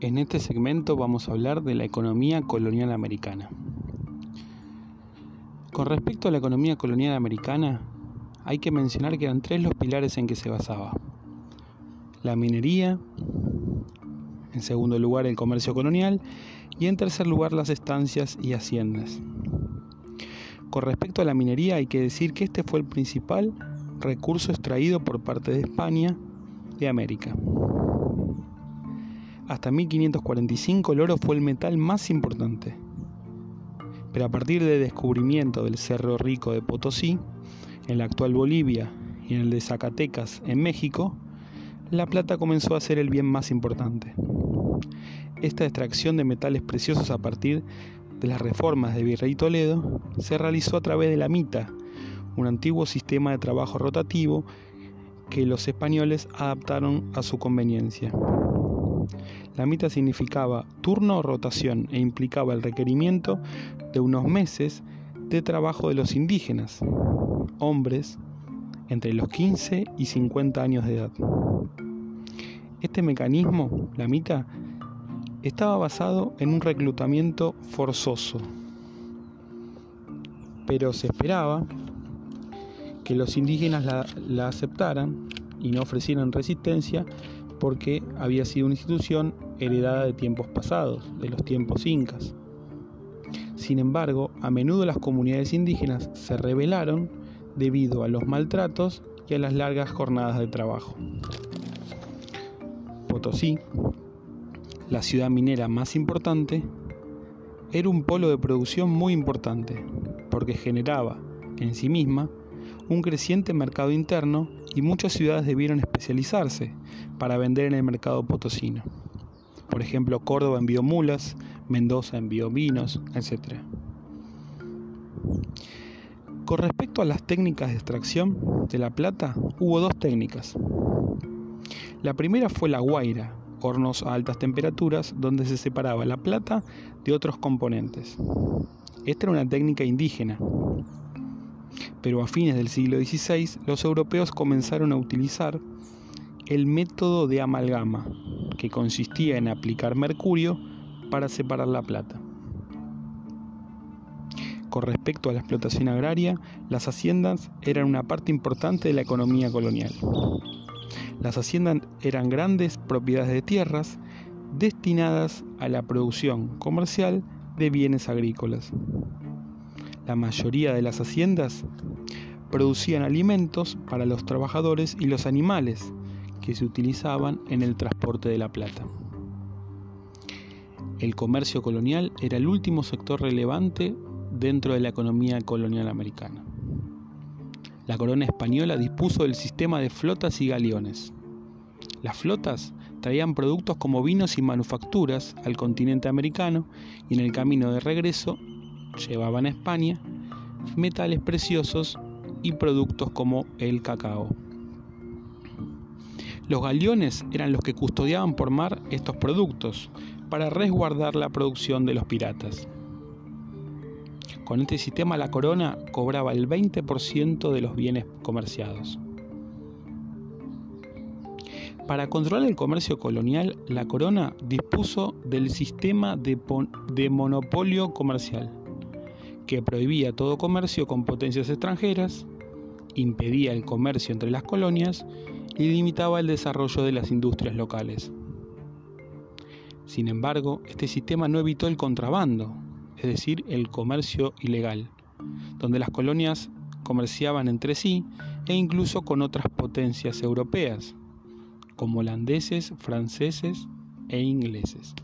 En este segmento vamos a hablar de la economía colonial americana. Con respecto a la economía colonial americana, hay que mencionar que eran tres los pilares en que se basaba. La minería, en segundo lugar el comercio colonial y en tercer lugar las estancias y haciendas. Con respecto a la minería hay que decir que este fue el principal recurso extraído por parte de España de América. Hasta 1545 el oro fue el metal más importante. Pero a partir del descubrimiento del Cerro Rico de Potosí, en la actual Bolivia y en el de Zacatecas, en México, la plata comenzó a ser el bien más importante. Esta extracción de metales preciosos a partir de las reformas de Virrey Toledo se realizó a través de la mita, un antiguo sistema de trabajo rotativo que los españoles adaptaron a su conveniencia. La mitad significaba turno o rotación e implicaba el requerimiento de unos meses de trabajo de los indígenas, hombres entre los 15 y 50 años de edad. Este mecanismo, la mitad, estaba basado en un reclutamiento forzoso, pero se esperaba que los indígenas la, la aceptaran y no ofrecieran resistencia porque había sido una institución heredada de tiempos pasados, de los tiempos incas. Sin embargo, a menudo las comunidades indígenas se rebelaron debido a los maltratos y a las largas jornadas de trabajo. Potosí, la ciudad minera más importante, era un polo de producción muy importante, porque generaba en sí misma un creciente mercado interno y muchas ciudades debieron especializarse para vender en el mercado potosino. Por ejemplo, Córdoba envió mulas, Mendoza envió vinos, etc. Con respecto a las técnicas de extracción de la plata, hubo dos técnicas. La primera fue la guaira, hornos a altas temperaturas donde se separaba la plata de otros componentes. Esta era una técnica indígena, pero a fines del siglo XVI los europeos comenzaron a utilizar el método de amalgama, que consistía en aplicar mercurio para separar la plata. Con respecto a la explotación agraria, las haciendas eran una parte importante de la economía colonial. Las haciendas eran grandes propiedades de tierras destinadas a la producción comercial de bienes agrícolas. La mayoría de las haciendas producían alimentos para los trabajadores y los animales que se utilizaban en el transporte de la plata. El comercio colonial era el último sector relevante dentro de la economía colonial americana. La corona española dispuso del sistema de flotas y galeones. Las flotas traían productos como vinos y manufacturas al continente americano y en el camino de regreso llevaban a España metales preciosos y productos como el cacao. Los galeones eran los que custodiaban por mar estos productos para resguardar la producción de los piratas. Con este sistema la corona cobraba el 20% de los bienes comerciados. Para controlar el comercio colonial, la corona dispuso del sistema de, de monopolio comercial que prohibía todo comercio con potencias extranjeras, impedía el comercio entre las colonias y limitaba el desarrollo de las industrias locales. Sin embargo, este sistema no evitó el contrabando, es decir, el comercio ilegal, donde las colonias comerciaban entre sí e incluso con otras potencias europeas, como holandeses, franceses e ingleses.